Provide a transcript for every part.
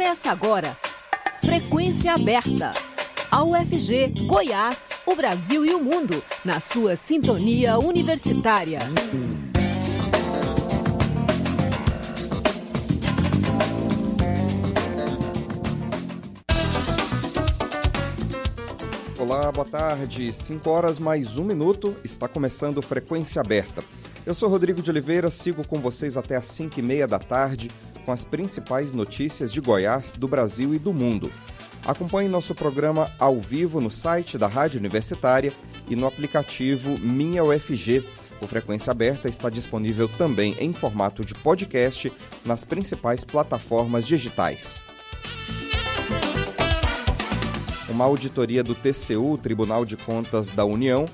Começa agora. Frequência aberta. A UFG, Goiás, o Brasil e o mundo, na sua sintonia universitária. Olá, boa tarde. 5 horas mais um minuto. Está começando Frequência Aberta. Eu sou Rodrigo de Oliveira, sigo com vocês até às 5 e meia da tarde com as principais notícias de Goiás, do Brasil e do mundo. Acompanhe nosso programa ao vivo no site da Rádio Universitária e no aplicativo Minha UFG. O Frequência Aberta está disponível também em formato de podcast nas principais plataformas digitais. Uma auditoria do TCU, Tribunal de Contas da União,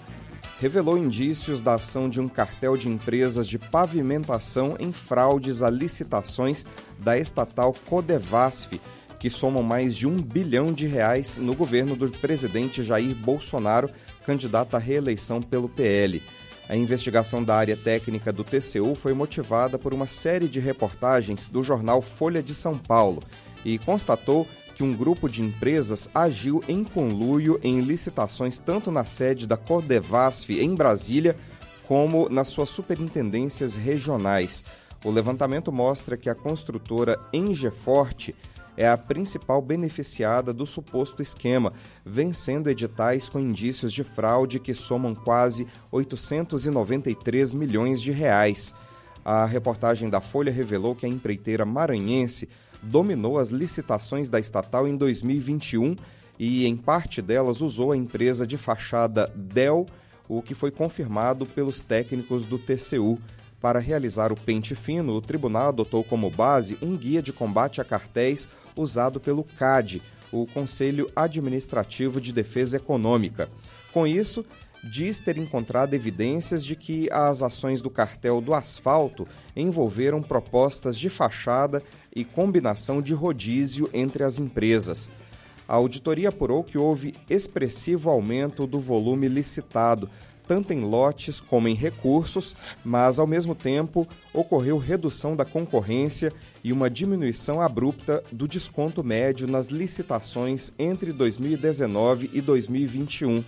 revelou indícios da ação de um cartel de empresas de pavimentação em fraudes a licitações da estatal Codevasf, que somam mais de um bilhão de reais no governo do presidente Jair Bolsonaro, candidato à reeleição pelo PL. A investigação da área técnica do TCU foi motivada por uma série de reportagens do jornal Folha de São Paulo e constatou que um grupo de empresas agiu em conluio em licitações tanto na sede da Cordevasf em Brasília como nas suas superintendências regionais. O levantamento mostra que a construtora Engeforte é a principal beneficiada do suposto esquema, vencendo editais com indícios de fraude que somam quase 893 milhões de reais. A reportagem da Folha revelou que a empreiteira maranhense dominou as licitações da estatal em 2021 e, em parte delas, usou a empresa de fachada Dell, o que foi confirmado pelos técnicos do TCU. Para realizar o pente fino, o tribunal adotou como base um guia de combate a cartéis usado pelo CAD, o Conselho Administrativo de Defesa Econômica. Com isso, diz ter encontrado evidências de que as ações do cartel do asfalto envolveram propostas de fachada e combinação de rodízio entre as empresas. A auditoria apurou que houve expressivo aumento do volume licitado, tanto em lotes como em recursos, mas ao mesmo tempo ocorreu redução da concorrência e uma diminuição abrupta do desconto médio nas licitações entre 2019 e 2021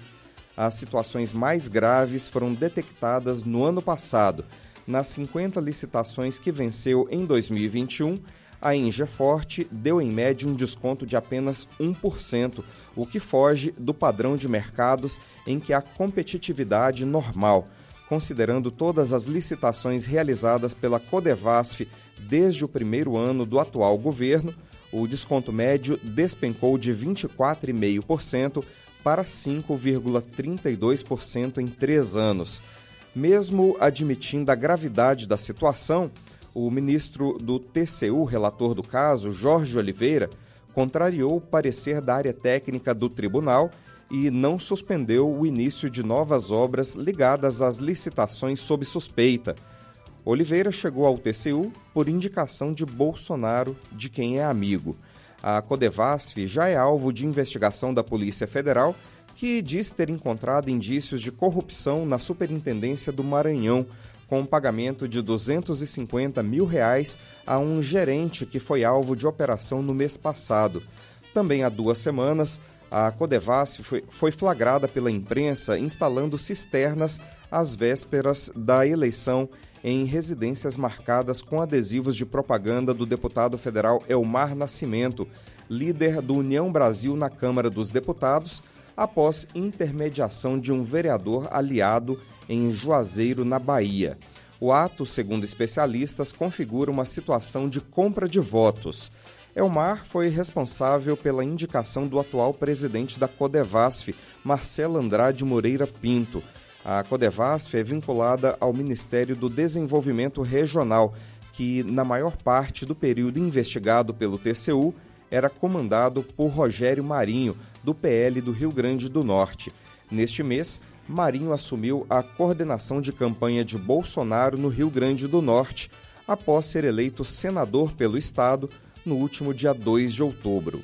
as situações mais graves foram detectadas no ano passado. Nas 50 licitações que venceu em 2021, a Ingeforte deu em média um desconto de apenas 1%, o que foge do padrão de mercados em que há competitividade normal. Considerando todas as licitações realizadas pela Codevasf desde o primeiro ano do atual governo, o desconto médio despencou de 24,5% para 5,32% em três anos. Mesmo admitindo a gravidade da situação, o ministro do TCU, relator do caso, Jorge Oliveira, contrariou o parecer da área técnica do tribunal e não suspendeu o início de novas obras ligadas às licitações sob suspeita. Oliveira chegou ao TCU por indicação de Bolsonaro, de quem é amigo. A Codevasf já é alvo de investigação da Polícia Federal, que diz ter encontrado indícios de corrupção na Superintendência do Maranhão, com pagamento de 250 mil reais a um gerente que foi alvo de operação no mês passado. Também há duas semanas, a Codevasf foi flagrada pela imprensa instalando cisternas às vésperas da eleição em residências marcadas com adesivos de propaganda do deputado federal Elmar Nascimento, líder do União Brasil na Câmara dos Deputados, após intermediação de um vereador aliado em Juazeiro, na Bahia. O ato, segundo especialistas, configura uma situação de compra de votos. Elmar foi responsável pela indicação do atual presidente da Codevasf, Marcelo Andrade Moreira Pinto, a Codevasf é vinculada ao Ministério do Desenvolvimento Regional, que, na maior parte do período investigado pelo TCU, era comandado por Rogério Marinho, do PL do Rio Grande do Norte. Neste mês, Marinho assumiu a coordenação de campanha de Bolsonaro no Rio Grande do Norte, após ser eleito senador pelo estado no último dia 2 de outubro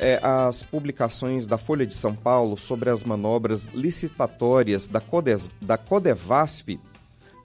é, as publicações da Folha de São Paulo sobre as manobras licitatórias da, Codes, da Codevasf,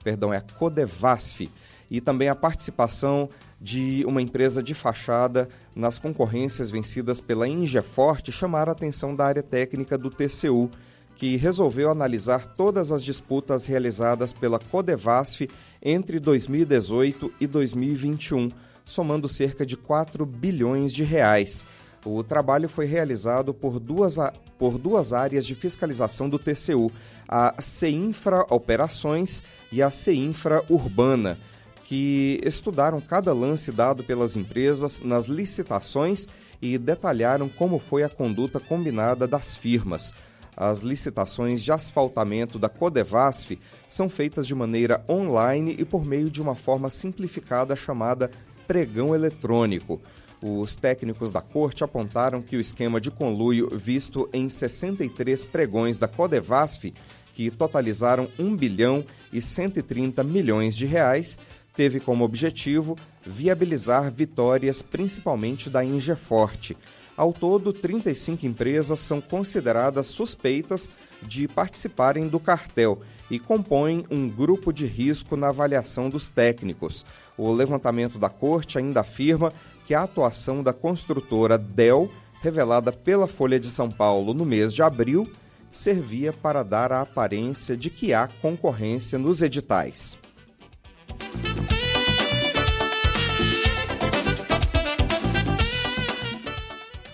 perdão, é a Codevasf, e também a participação de uma empresa de fachada nas concorrências vencidas pela Ingeforte chamaram a atenção da área técnica do TCU, que resolveu analisar todas as disputas realizadas pela Codevasf entre 2018 e 2021, somando cerca de 4 bilhões de reais. O trabalho foi realizado por duas, por duas áreas de fiscalização do TCU, a CEINFRA Operações e a CEINFRA Urbana que estudaram cada lance dado pelas empresas nas licitações e detalharam como foi a conduta combinada das firmas. As licitações de asfaltamento da Codevasf são feitas de maneira online e por meio de uma forma simplificada chamada pregão eletrônico. Os técnicos da corte apontaram que o esquema de conluio visto em 63 pregões da Codevasf, que totalizaram 1 bilhão e 130 milhões de reais, teve como objetivo viabilizar vitórias principalmente da Ingeforte. Ao todo, 35 empresas são consideradas suspeitas de participarem do cartel e compõem um grupo de risco na avaliação dos técnicos. O levantamento da corte ainda afirma que a atuação da construtora Dell, revelada pela Folha de São Paulo no mês de abril, servia para dar a aparência de que há concorrência nos editais.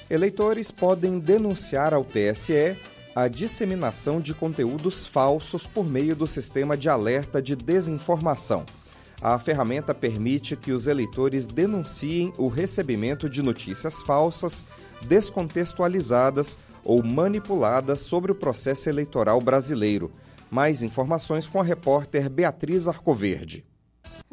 Eleitores podem denunciar ao TSE a disseminação de conteúdos falsos por meio do sistema de alerta de desinformação. A ferramenta permite que os eleitores denunciem o recebimento de notícias falsas, descontextualizadas ou manipuladas sobre o processo eleitoral brasileiro. Mais informações com a repórter Beatriz Arcoverde.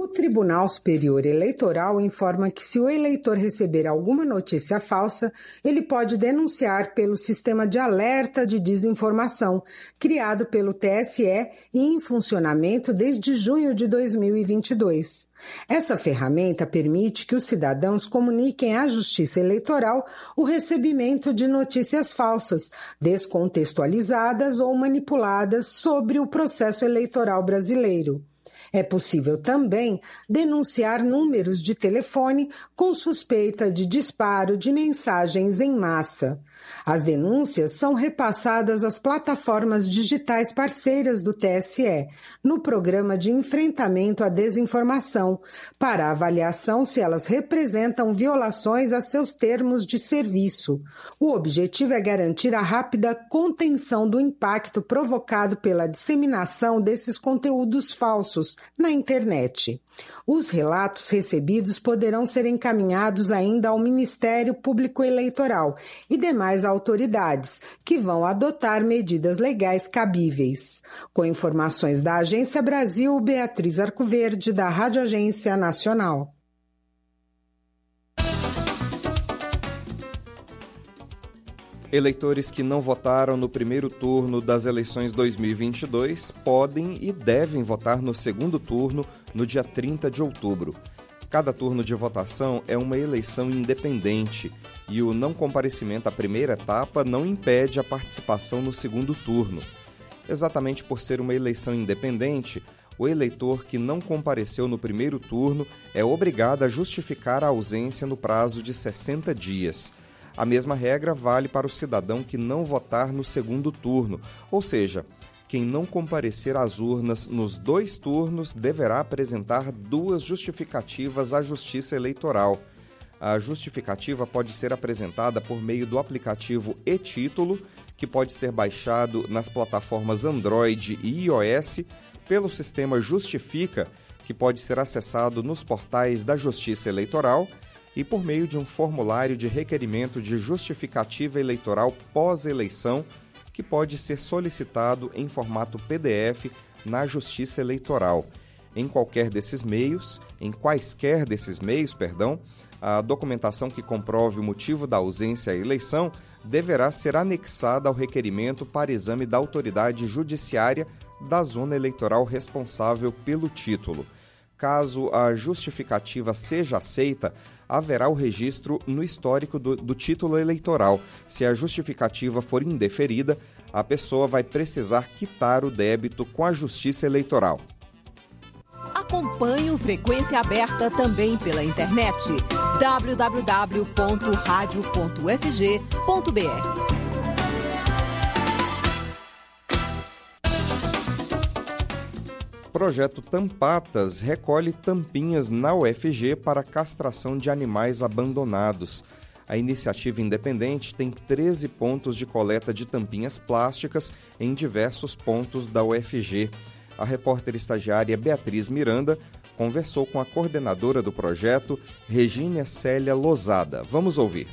O Tribunal Superior Eleitoral informa que, se o eleitor receber alguma notícia falsa, ele pode denunciar pelo sistema de alerta de desinformação, criado pelo TSE e em funcionamento desde junho de 2022. Essa ferramenta permite que os cidadãos comuniquem à Justiça Eleitoral o recebimento de notícias falsas, descontextualizadas ou manipuladas sobre o processo eleitoral brasileiro. É possível também denunciar números de telefone com suspeita de disparo de mensagens em massa. As denúncias são repassadas às plataformas digitais parceiras do TSE, no programa de enfrentamento à desinformação, para avaliação se elas representam violações a seus termos de serviço. O objetivo é garantir a rápida contenção do impacto provocado pela disseminação desses conteúdos falsos na internet. Os relatos recebidos poderão ser encaminhados ainda ao Ministério Público Eleitoral e demais autoridades, que vão adotar medidas legais cabíveis. Com informações da Agência Brasil, Beatriz Arcoverde, da Rádio Agência Nacional. Eleitores que não votaram no primeiro turno das eleições 2022 podem e devem votar no segundo turno no dia 30 de outubro. Cada turno de votação é uma eleição independente e o não comparecimento à primeira etapa não impede a participação no segundo turno. Exatamente por ser uma eleição independente, o eleitor que não compareceu no primeiro turno é obrigado a justificar a ausência no prazo de 60 dias. A mesma regra vale para o cidadão que não votar no segundo turno, ou seja, quem não comparecer às urnas nos dois turnos deverá apresentar duas justificativas à Justiça Eleitoral. A justificativa pode ser apresentada por meio do aplicativo e-Título, que pode ser baixado nas plataformas Android e iOS, pelo sistema Justifica, que pode ser acessado nos portais da Justiça Eleitoral e por meio de um formulário de requerimento de justificativa eleitoral pós-eleição, que pode ser solicitado em formato PDF na Justiça Eleitoral. Em qualquer desses meios, em quaisquer desses meios, perdão, a documentação que comprove o motivo da ausência à eleição deverá ser anexada ao requerimento para exame da autoridade judiciária da zona eleitoral responsável pelo título. Caso a justificativa seja aceita, haverá o registro no histórico do, do título eleitoral. Se a justificativa for indeferida, a pessoa vai precisar quitar o débito com a Justiça Eleitoral Acompanhe o Frequência Aberta também pela internet www.radio.fg.br. Projeto Tampatas recolhe tampinhas na UFG para castração de animais abandonados. A iniciativa independente tem 13 pontos de coleta de tampinhas plásticas em diversos pontos da UFG. A repórter estagiária Beatriz Miranda conversou com a coordenadora do projeto, Regínia Célia Lozada. Vamos ouvir.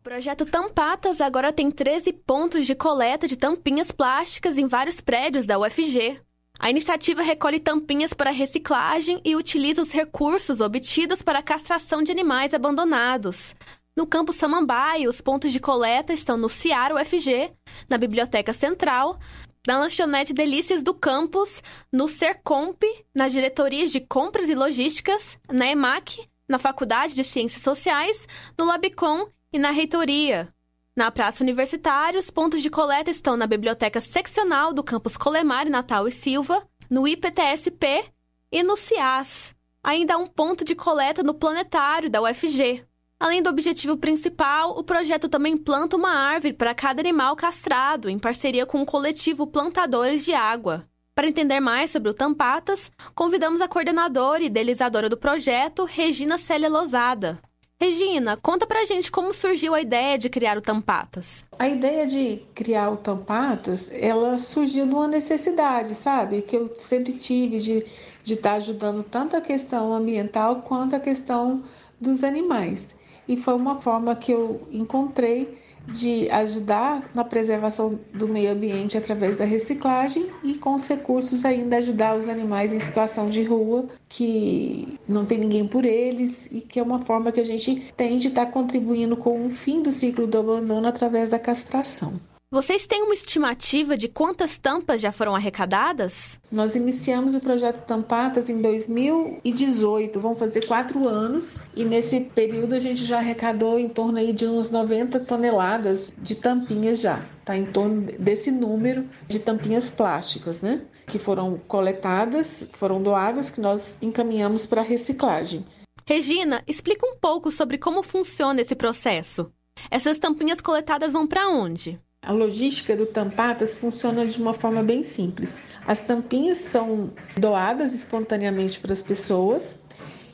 O projeto Tampatas agora tem 13 pontos de coleta de tampinhas plásticas em vários prédios da UFG. A iniciativa recolhe tampinhas para reciclagem e utiliza os recursos obtidos para a castração de animais abandonados. No campus Samambaia, os pontos de coleta estão no CIAR UFG, na Biblioteca Central, na lanchonete Delícias do Campus, no Sercomp, nas diretorias de compras e logísticas, na EMAC, na Faculdade de Ciências Sociais, no Labicom e na reitoria. Na Praça Universitária, os pontos de coleta estão na Biblioteca Seccional do Campus Colemar Natal e Silva, no IPTSP e no CIAS. Ainda há um ponto de coleta no Planetário da UFG. Além do objetivo principal, o projeto também planta uma árvore para cada animal castrado, em parceria com o coletivo Plantadores de Água. Para entender mais sobre o Tampatas, convidamos a coordenadora e idealizadora do projeto, Regina Célia Lozada. Regina, conta pra gente como surgiu a ideia de criar o Tampatas. A ideia de criar o Tampatas, ela surgiu de uma necessidade, sabe? Que eu sempre tive de de estar tá ajudando tanto a questão ambiental quanto a questão dos animais e foi uma forma que eu encontrei de ajudar na preservação do meio ambiente através da reciclagem e com os recursos ainda ajudar os animais em situação de rua que não tem ninguém por eles e que é uma forma que a gente tem de estar contribuindo com o fim do ciclo do abandono através da castração. Vocês têm uma estimativa de quantas tampas já foram arrecadadas? Nós iniciamos o projeto Tampatas em 2018, vão fazer quatro anos, e nesse período a gente já arrecadou em torno aí de uns 90 toneladas de tampinhas já, tá? Em torno desse número de tampinhas plásticas, né? Que foram coletadas, foram doadas, que nós encaminhamos para reciclagem. Regina, explica um pouco sobre como funciona esse processo. Essas tampinhas coletadas vão para onde? A logística do Tampatas funciona de uma forma bem simples. As tampinhas são doadas espontaneamente para as pessoas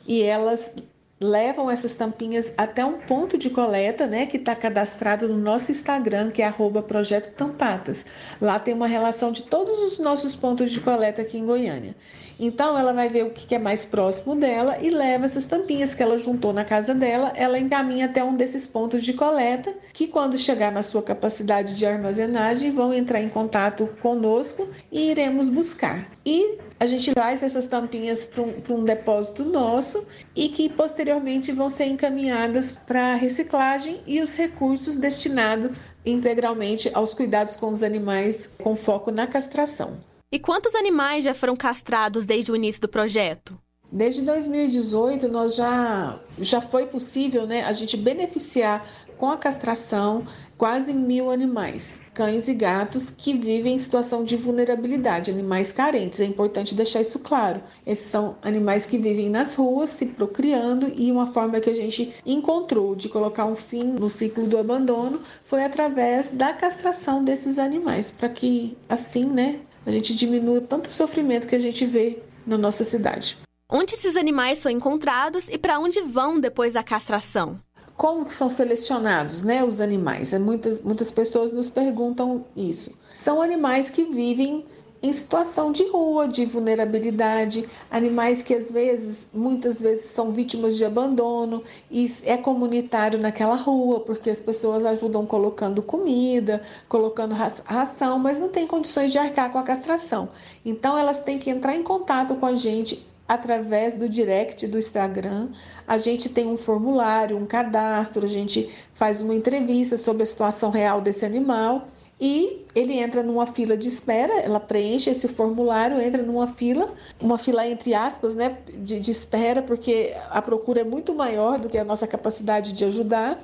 e elas levam essas tampinhas até um ponto de coleta, né, que está cadastrado no nosso Instagram, que é Projeto Tampatas. Lá tem uma relação de todos os nossos pontos de coleta aqui em Goiânia. Então ela vai ver o que é mais próximo dela e leva essas tampinhas que ela juntou na casa dela, ela encaminha até um desses pontos de coleta, que quando chegar na sua capacidade de armazenagem, vão entrar em contato conosco e iremos buscar. E a gente traz essas tampinhas para um, um, depósito nosso e que posteriormente vão ser encaminhadas para reciclagem e os recursos destinados integralmente aos cuidados com os animais com foco na castração. E quantos animais já foram castrados desde o início do projeto? Desde 2018, nós já, já foi possível né, a gente beneficiar com a castração quase mil animais, cães e gatos que vivem em situação de vulnerabilidade, animais carentes. É importante deixar isso claro. Esses são animais que vivem nas ruas, se procriando, e uma forma que a gente encontrou de colocar um fim no ciclo do abandono foi através da castração desses animais, para que assim, né, a gente diminua tanto o sofrimento que a gente vê na nossa cidade. Onde esses animais são encontrados e para onde vão depois da castração? Como que são selecionados, né, os animais? Muitas, muitas pessoas nos perguntam isso. São animais que vivem em situação de rua, de vulnerabilidade, animais que às vezes, muitas vezes são vítimas de abandono e é comunitário naquela rua, porque as pessoas ajudam colocando comida, colocando ração, mas não tem condições de arcar com a castração. Então elas têm que entrar em contato com a gente através do direct do Instagram. A gente tem um formulário, um cadastro, a gente faz uma entrevista sobre a situação real desse animal e ele entra numa fila de espera, ela preenche esse formulário, entra numa fila, uma fila entre aspas, né, de, de, espera, porque a procura é muito maior do que a nossa capacidade de ajudar.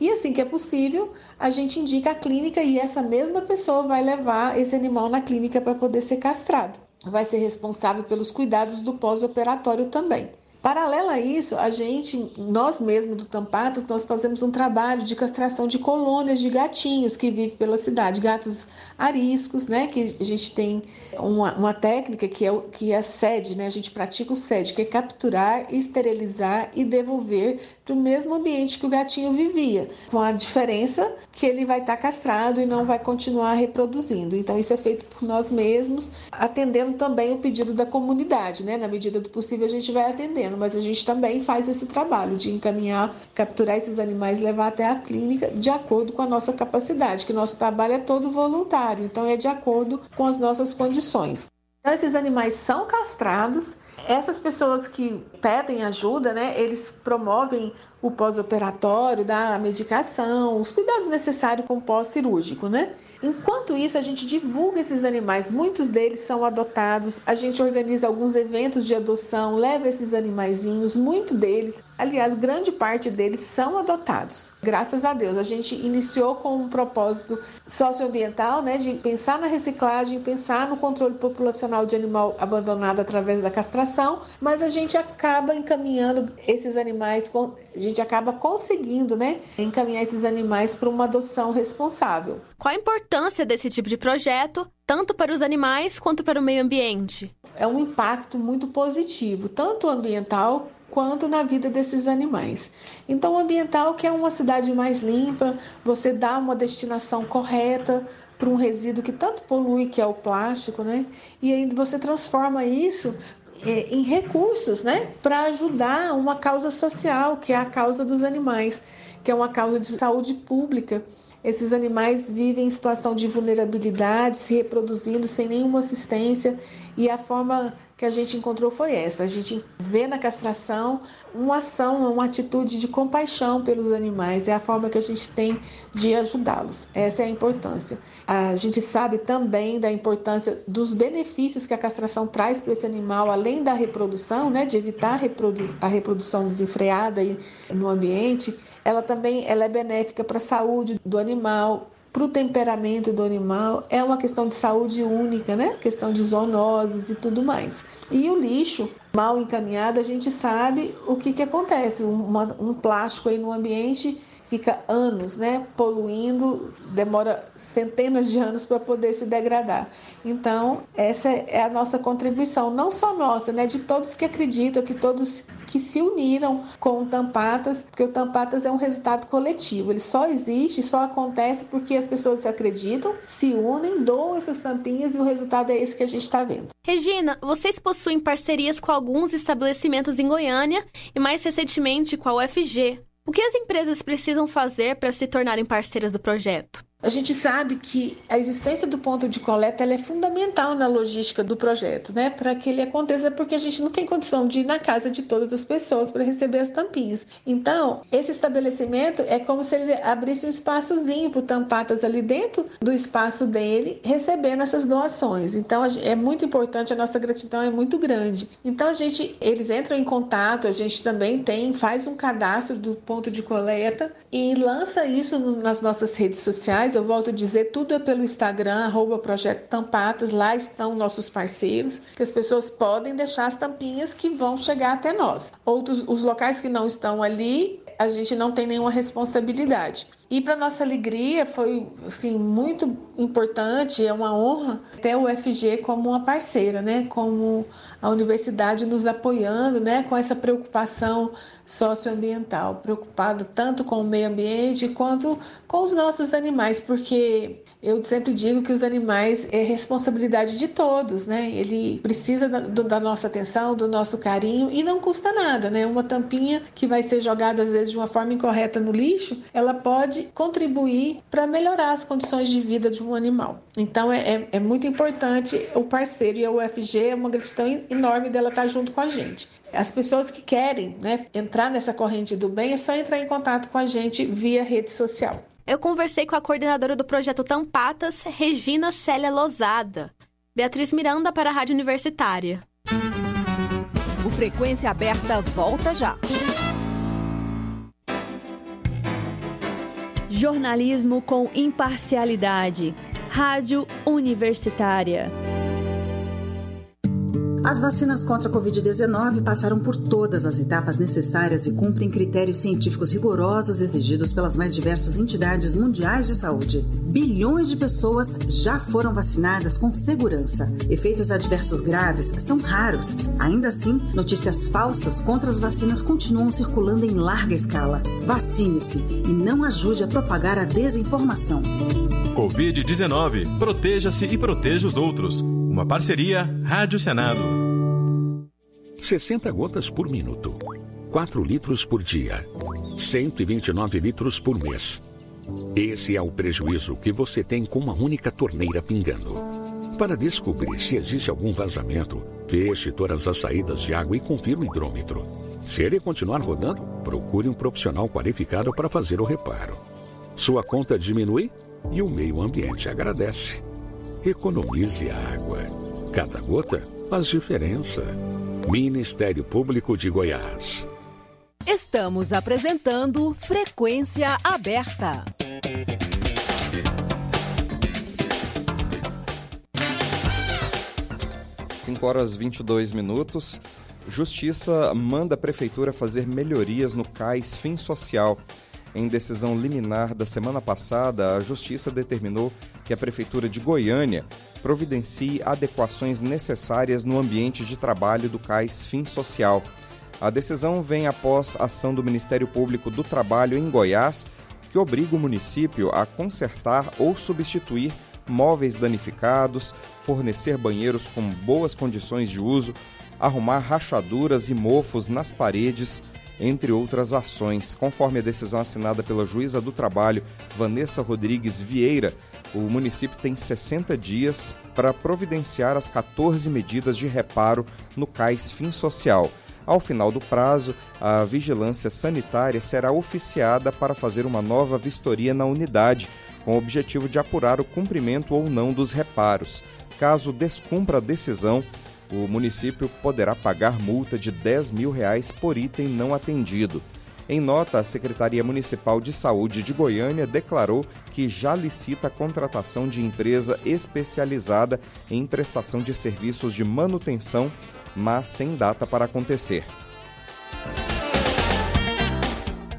E assim que é possível, a gente indica a clínica e essa mesma pessoa vai levar esse animal na clínica para poder ser castrado. Vai ser responsável pelos cuidados do pós-operatório também. Paralelo a isso, a gente, nós mesmos do Tampatas, nós fazemos um trabalho de castração de colônias de gatinhos que vivem pela cidade, gatos ariscos, né? Que a gente tem uma, uma técnica que é, que é a sede, né? A gente pratica o sede, que é capturar, esterilizar e devolver para o mesmo ambiente que o gatinho vivia, com a diferença que ele vai estar castrado e não vai continuar reproduzindo. Então, isso é feito por nós mesmos, atendendo também o pedido da comunidade, né? Na medida do possível, a gente vai atendendo mas a gente também faz esse trabalho de encaminhar, capturar esses animais, levar até a clínica de acordo com a nossa capacidade, que nosso trabalho é todo voluntário, então é de acordo com as nossas condições. Então, esses animais são castrados. Essas pessoas que pedem ajuda, né, eles promovem o pós-operatório, da medicação, os cuidados necessários com o pós-cirúrgico, né? Enquanto isso, a gente divulga esses animais, muitos deles são adotados, a gente organiza alguns eventos de adoção, leva esses animaizinhos, muitos deles, aliás, grande parte deles são adotados. Graças a Deus, a gente iniciou com um propósito socioambiental, né, de pensar na reciclagem, pensar no controle populacional de animal abandonado através da castração, mas a gente acaba encaminhando esses animais, a gente acaba conseguindo, né, encaminhar esses animais para uma adoção responsável. Qual a importância desse tipo de projeto, tanto para os animais quanto para o meio ambiente? É um impacto muito positivo, tanto ambiental quanto na vida desses animais. Então, ambiental que é uma cidade mais limpa, você dá uma destinação correta para um resíduo que tanto polui, que é o plástico, né? E aí você transforma isso é, em recursos, né, para ajudar uma causa social, que é a causa dos animais, que é uma causa de saúde pública. Esses animais vivem em situação de vulnerabilidade, se reproduzindo sem nenhuma assistência, e a forma que a gente encontrou foi essa: a gente vê na castração uma ação, uma atitude de compaixão pelos animais, é a forma que a gente tem de ajudá-los. Essa é a importância. A gente sabe também da importância dos benefícios que a castração traz para esse animal, além da reprodução, né, de evitar a, a reprodução desenfreada no ambiente ela também ela é benéfica para a saúde do animal, para o temperamento do animal, é uma questão de saúde única, né? Questão de zoonoses e tudo mais. E o lixo mal encaminhado, a gente sabe o que, que acontece. Um, um plástico aí no ambiente fica anos, né, poluindo, demora centenas de anos para poder se degradar. Então, essa é a nossa contribuição, não só nossa, né, de todos que acreditam, que todos que se uniram com o Tampatas, porque o Tampatas é um resultado coletivo. Ele só existe, só acontece porque as pessoas se acreditam, se unem, doam essas tampinhas e o resultado é esse que a gente está vendo. Regina, vocês possuem parcerias com alguns estabelecimentos em Goiânia e mais recentemente com a UFG. O que as empresas precisam fazer para se tornarem parceiras do projeto? A gente sabe que a existência do ponto de coleta é fundamental na logística do projeto, né? Para que ele aconteça, porque a gente não tem condição de ir na casa de todas as pessoas para receber as tampinhas. Então, esse estabelecimento é como se ele abrisse um espaçozinho para Tampatas ali dentro do espaço dele, recebendo essas doações. Então, é muito importante, a nossa gratidão é muito grande. Então, a gente, eles entram em contato, a gente também tem, faz um cadastro do ponto de coleta e lança isso nas nossas redes sociais eu volto a dizer, tudo é pelo Instagram, arroba Projeto Tampatas, lá estão nossos parceiros, que as pessoas podem deixar as tampinhas que vão chegar até nós. Outros, os locais que não estão ali, a gente não tem nenhuma responsabilidade. E para nossa alegria foi assim muito importante, é uma honra ter o UFG como uma parceira, né? Como a universidade nos apoiando, né? Com essa preocupação socioambiental, preocupada tanto com o meio ambiente quanto com os nossos animais, porque eu sempre digo que os animais é responsabilidade de todos, né? Ele precisa da, da, nossa atenção, do nosso carinho e não custa nada, né? Uma tampinha que vai ser jogada às vezes de uma forma incorreta no lixo, ela pode contribuir para melhorar as condições de vida de um animal. Então é, é, é muito importante o parceiro e a UFG é uma gratidão enorme dela estar junto com a gente. As pessoas que querem né, entrar nessa corrente do bem é só entrar em contato com a gente via rede social. Eu conversei com a coordenadora do projeto Tampatas, Regina Célia Lozada. Beatriz Miranda para a Rádio Universitária. O Frequência Aberta volta já. Jornalismo com imparcialidade. Rádio Universitária. As vacinas contra a Covid-19 passaram por todas as etapas necessárias e cumprem critérios científicos rigorosos exigidos pelas mais diversas entidades mundiais de saúde. Bilhões de pessoas já foram vacinadas com segurança. Efeitos adversos graves são raros. Ainda assim, notícias falsas contra as vacinas continuam circulando em larga escala. Vacine-se e não ajude a propagar a desinformação. Covid-19. Proteja-se e proteja os outros. Uma parceria Rádio Senado. 60 gotas por minuto. 4 litros por dia. 129 litros por mês. Esse é o prejuízo que você tem com uma única torneira pingando. Para descobrir se existe algum vazamento, feche todas as saídas de água e confira o hidrômetro. Se ele continuar rodando, procure um profissional qualificado para fazer o reparo. Sua conta diminui e o meio ambiente agradece. Economize água. Cada gota faz diferença. Ministério Público de Goiás. Estamos apresentando Frequência Aberta. Cinco horas 22 minutos. Justiça manda a Prefeitura fazer melhorias no CAIS Fim Social. Em decisão liminar da semana passada, a Justiça determinou que a Prefeitura de Goiânia providencie adequações necessárias no ambiente de trabalho do CAIS Fim Social. A decisão vem após ação do Ministério Público do Trabalho em Goiás, que obriga o município a consertar ou substituir móveis danificados, fornecer banheiros com boas condições de uso, arrumar rachaduras e mofos nas paredes, entre outras ações. Conforme a decisão assinada pela juíza do trabalho, Vanessa Rodrigues Vieira, o município tem 60 dias para providenciar as 14 medidas de reparo no CAIS Fim Social. Ao final do prazo, a vigilância sanitária será oficiada para fazer uma nova vistoria na unidade, com o objetivo de apurar o cumprimento ou não dos reparos. Caso descumpra a decisão, o município poderá pagar multa de 10 mil reais por item não atendido. Em nota, a Secretaria Municipal de Saúde de Goiânia declarou que já licita a contratação de empresa especializada em prestação de serviços de manutenção, mas sem data para acontecer.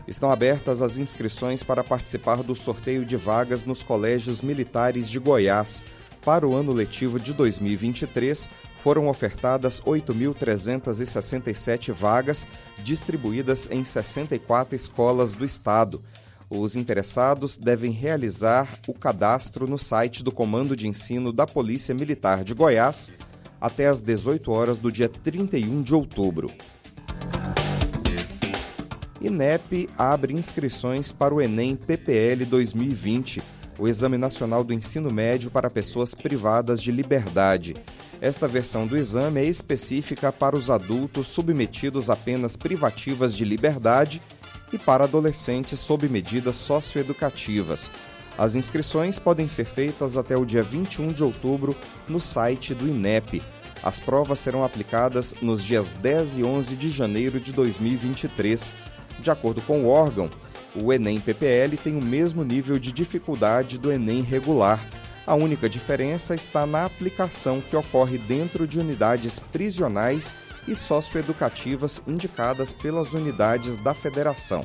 Estão abertas as inscrições para participar do sorteio de vagas nos colégios militares de Goiás. Para o ano letivo de 2023, foram ofertadas 8.367 vagas, distribuídas em 64 escolas do estado. Os interessados devem realizar o cadastro no site do Comando de Ensino da Polícia Militar de Goiás até às 18 horas do dia 31 de outubro. INEP abre inscrições para o Enem PPL 2020, o Exame Nacional do Ensino Médio para Pessoas Privadas de Liberdade. Esta versão do exame é específica para os adultos submetidos a penas privativas de liberdade e para adolescentes sob medidas socioeducativas. As inscrições podem ser feitas até o dia 21 de outubro no site do INEP. As provas serão aplicadas nos dias 10 e 11 de janeiro de 2023. De acordo com o órgão, o Enem PPL tem o mesmo nível de dificuldade do Enem regular a única diferença está na aplicação que ocorre dentro de unidades prisionais e socioeducativas indicadas pelas unidades da federação.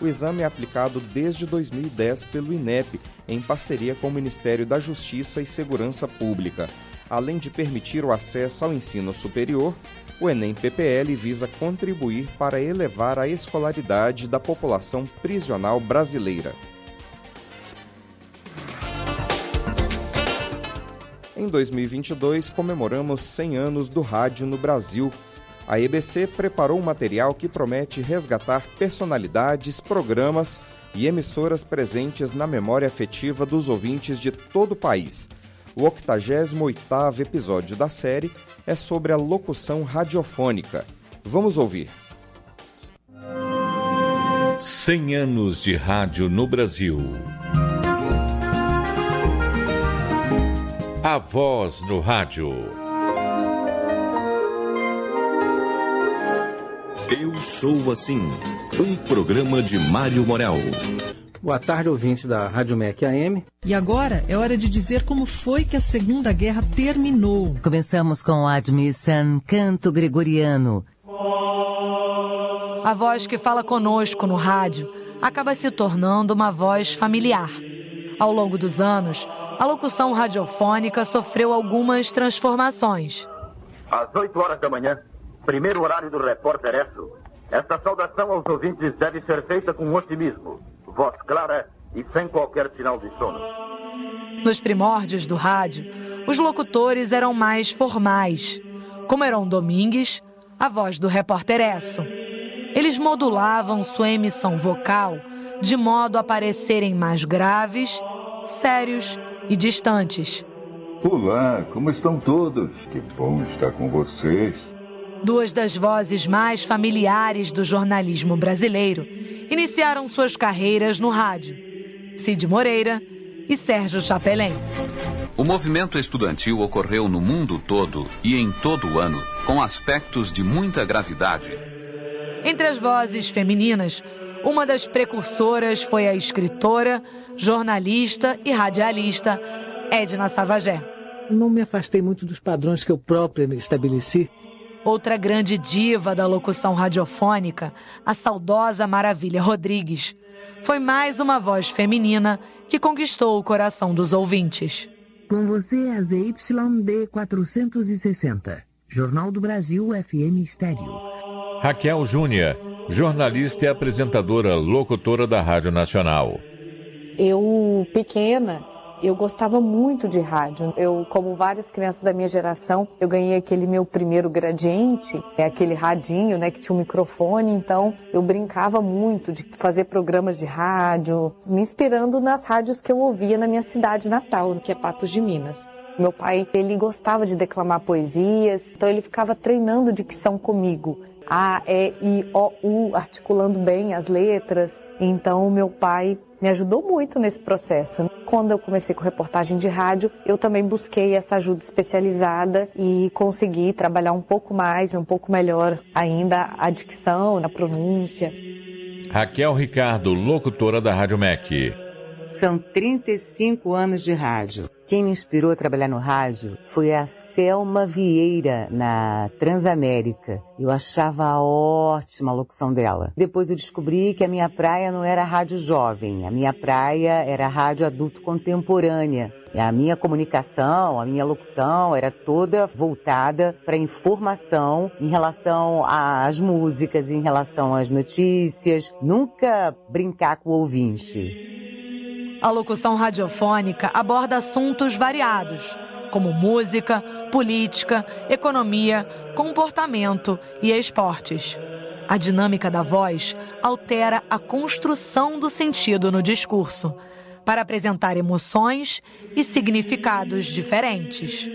O exame é aplicado desde 2010 pelo INEP, em parceria com o Ministério da Justiça e Segurança Pública. Além de permitir o acesso ao ensino superior, o Enem PPL visa contribuir para elevar a escolaridade da população prisional brasileira. Em 2022, comemoramos 100 anos do rádio no Brasil. A EBC preparou um material que promete resgatar personalidades, programas e emissoras presentes na memória afetiva dos ouvintes de todo o país. O 88º episódio da série é sobre a locução radiofônica. Vamos ouvir. 100 anos de rádio no Brasil. A Voz no Rádio. Eu Sou Assim, um programa de Mário Morel. Boa tarde, ouvinte da Rádio MEC AM. E agora é hora de dizer como foi que a Segunda Guerra terminou. Começamos com Admission Canto Gregoriano. A voz que fala conosco no rádio acaba se tornando uma voz familiar. Ao longo dos anos, a locução radiofônica sofreu algumas transformações. Às 8 horas da manhã, primeiro horário do repórter Esso, esta saudação aos ouvintes deve ser feita com otimismo, voz clara e sem qualquer sinal de sono. Nos primórdios do rádio, os locutores eram mais formais, como Heron Domingues, a voz do repórter Esso. Eles modulavam sua emissão vocal de modo a parecerem mais graves, sérios e distantes. Olá, como estão todos? Que bom estar com vocês. Duas das vozes mais familiares do jornalismo brasileiro iniciaram suas carreiras no rádio: Cid Moreira e Sérgio Chapelin. O movimento estudantil ocorreu no mundo todo e em todo o ano, com aspectos de muita gravidade. Entre as vozes femininas, uma das precursoras foi a escritora, jornalista e radialista Edna Savagé. Não me afastei muito dos padrões que eu própria estabeleci. Outra grande diva da locução radiofônica, a saudosa Maravilha Rodrigues, foi mais uma voz feminina que conquistou o coração dos ouvintes. Com você, a ZYD 460, Jornal do Brasil FM Estéreo. Raquel Júnior, jornalista e apresentadora locutora da Rádio Nacional. Eu, pequena, eu gostava muito de rádio. Eu, como várias crianças da minha geração, eu ganhei aquele meu primeiro gradiente, é aquele radinho, né, que tinha um microfone. Então, eu brincava muito de fazer programas de rádio, me inspirando nas rádios que eu ouvia na minha cidade natal, que é Patos de Minas. Meu pai, ele gostava de declamar poesias, então ele ficava treinando dicção comigo. A, E, I, O, U, articulando bem as letras. Então, meu pai me ajudou muito nesse processo. Quando eu comecei com reportagem de rádio, eu também busquei essa ajuda especializada e consegui trabalhar um pouco mais, um pouco melhor ainda a dicção, na pronúncia. Raquel Ricardo, locutora da Rádio MEC. São 35 anos de rádio. Quem me inspirou a trabalhar no rádio foi a Selma Vieira, na Transamérica. Eu achava ótima a locução dela. Depois eu descobri que a minha praia não era rádio jovem, a minha praia era rádio adulto contemporânea. A minha comunicação, a minha locução era toda voltada para informação em relação às músicas, em relação às notícias, nunca brincar com o ouvinte. A locução radiofônica aborda assuntos variados, como música, política, economia, comportamento e esportes. A dinâmica da voz altera a construção do sentido no discurso, para apresentar emoções e significados diferentes.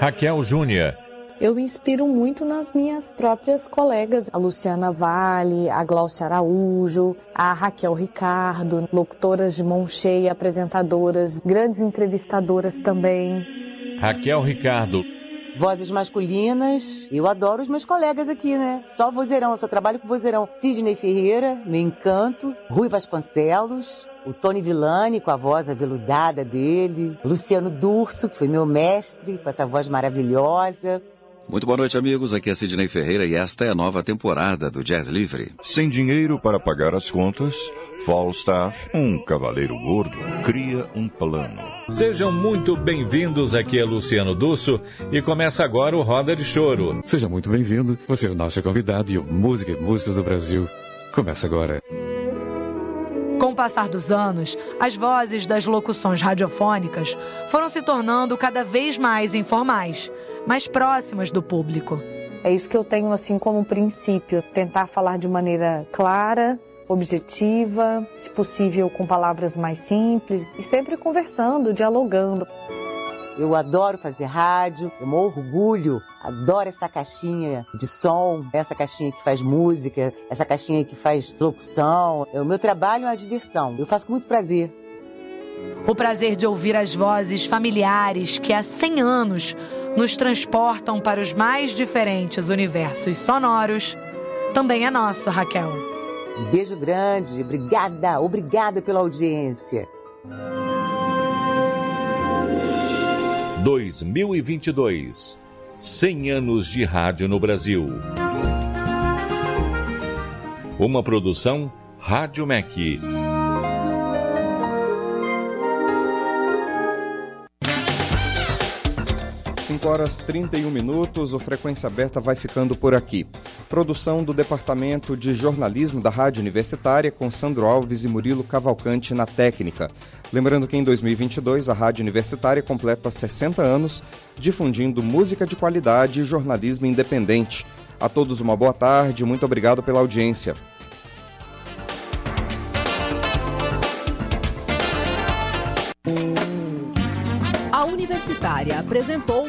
Raquel Júnior eu me inspiro muito nas minhas próprias colegas, a Luciana Vale, a Glaucia Araújo, a Raquel Ricardo, locutoras de mão cheia, apresentadoras, grandes entrevistadoras também. Raquel Ricardo. Vozes masculinas, eu adoro os meus colegas aqui, né? Só vozeirão, eu só trabalho com vozeirão. Sidney Ferreira, meu encanto, Rui Vasconcelos, o Tony Villani com a voz aveludada dele, Luciano Durso, que foi meu mestre, com essa voz maravilhosa, muito boa noite, amigos. Aqui é Sidney Ferreira e esta é a nova temporada do Jazz Livre. Sem dinheiro para pagar as contas, Falstaff, um cavaleiro gordo, cria um plano. Sejam muito bem-vindos. Aqui é Luciano Dusso e começa agora o Roda de Choro. Seja muito bem-vindo. Você é o nosso convidado e o Música e Músicos do Brasil. Começa agora. Com o passar dos anos, as vozes das locuções radiofônicas foram se tornando cada vez mais informais mais próximas do público. É isso que eu tenho assim como princípio, tentar falar de maneira clara, objetiva, se possível com palavras mais simples e sempre conversando, dialogando. Eu adoro fazer rádio, eu morro orgulho, adoro essa caixinha de som, essa caixinha que faz música, essa caixinha que faz locução. O meu trabalho é uma diversão, eu faço com muito prazer. O prazer de ouvir as vozes familiares que há 100 anos nos transportam para os mais diferentes universos sonoros, também é nosso, Raquel. Um beijo grande, obrigada, obrigada pela audiência. 2022 100 anos de rádio no Brasil. Uma produção Rádio MEC. 5 horas 31 minutos, o Frequência Aberta vai ficando por aqui. Produção do Departamento de Jornalismo da Rádio Universitária, com Sandro Alves e Murilo Cavalcante na técnica. Lembrando que em 2022 a Rádio Universitária completa 60 anos, difundindo música de qualidade e jornalismo independente. A todos uma boa tarde, muito obrigado pela audiência. A Universitária apresentou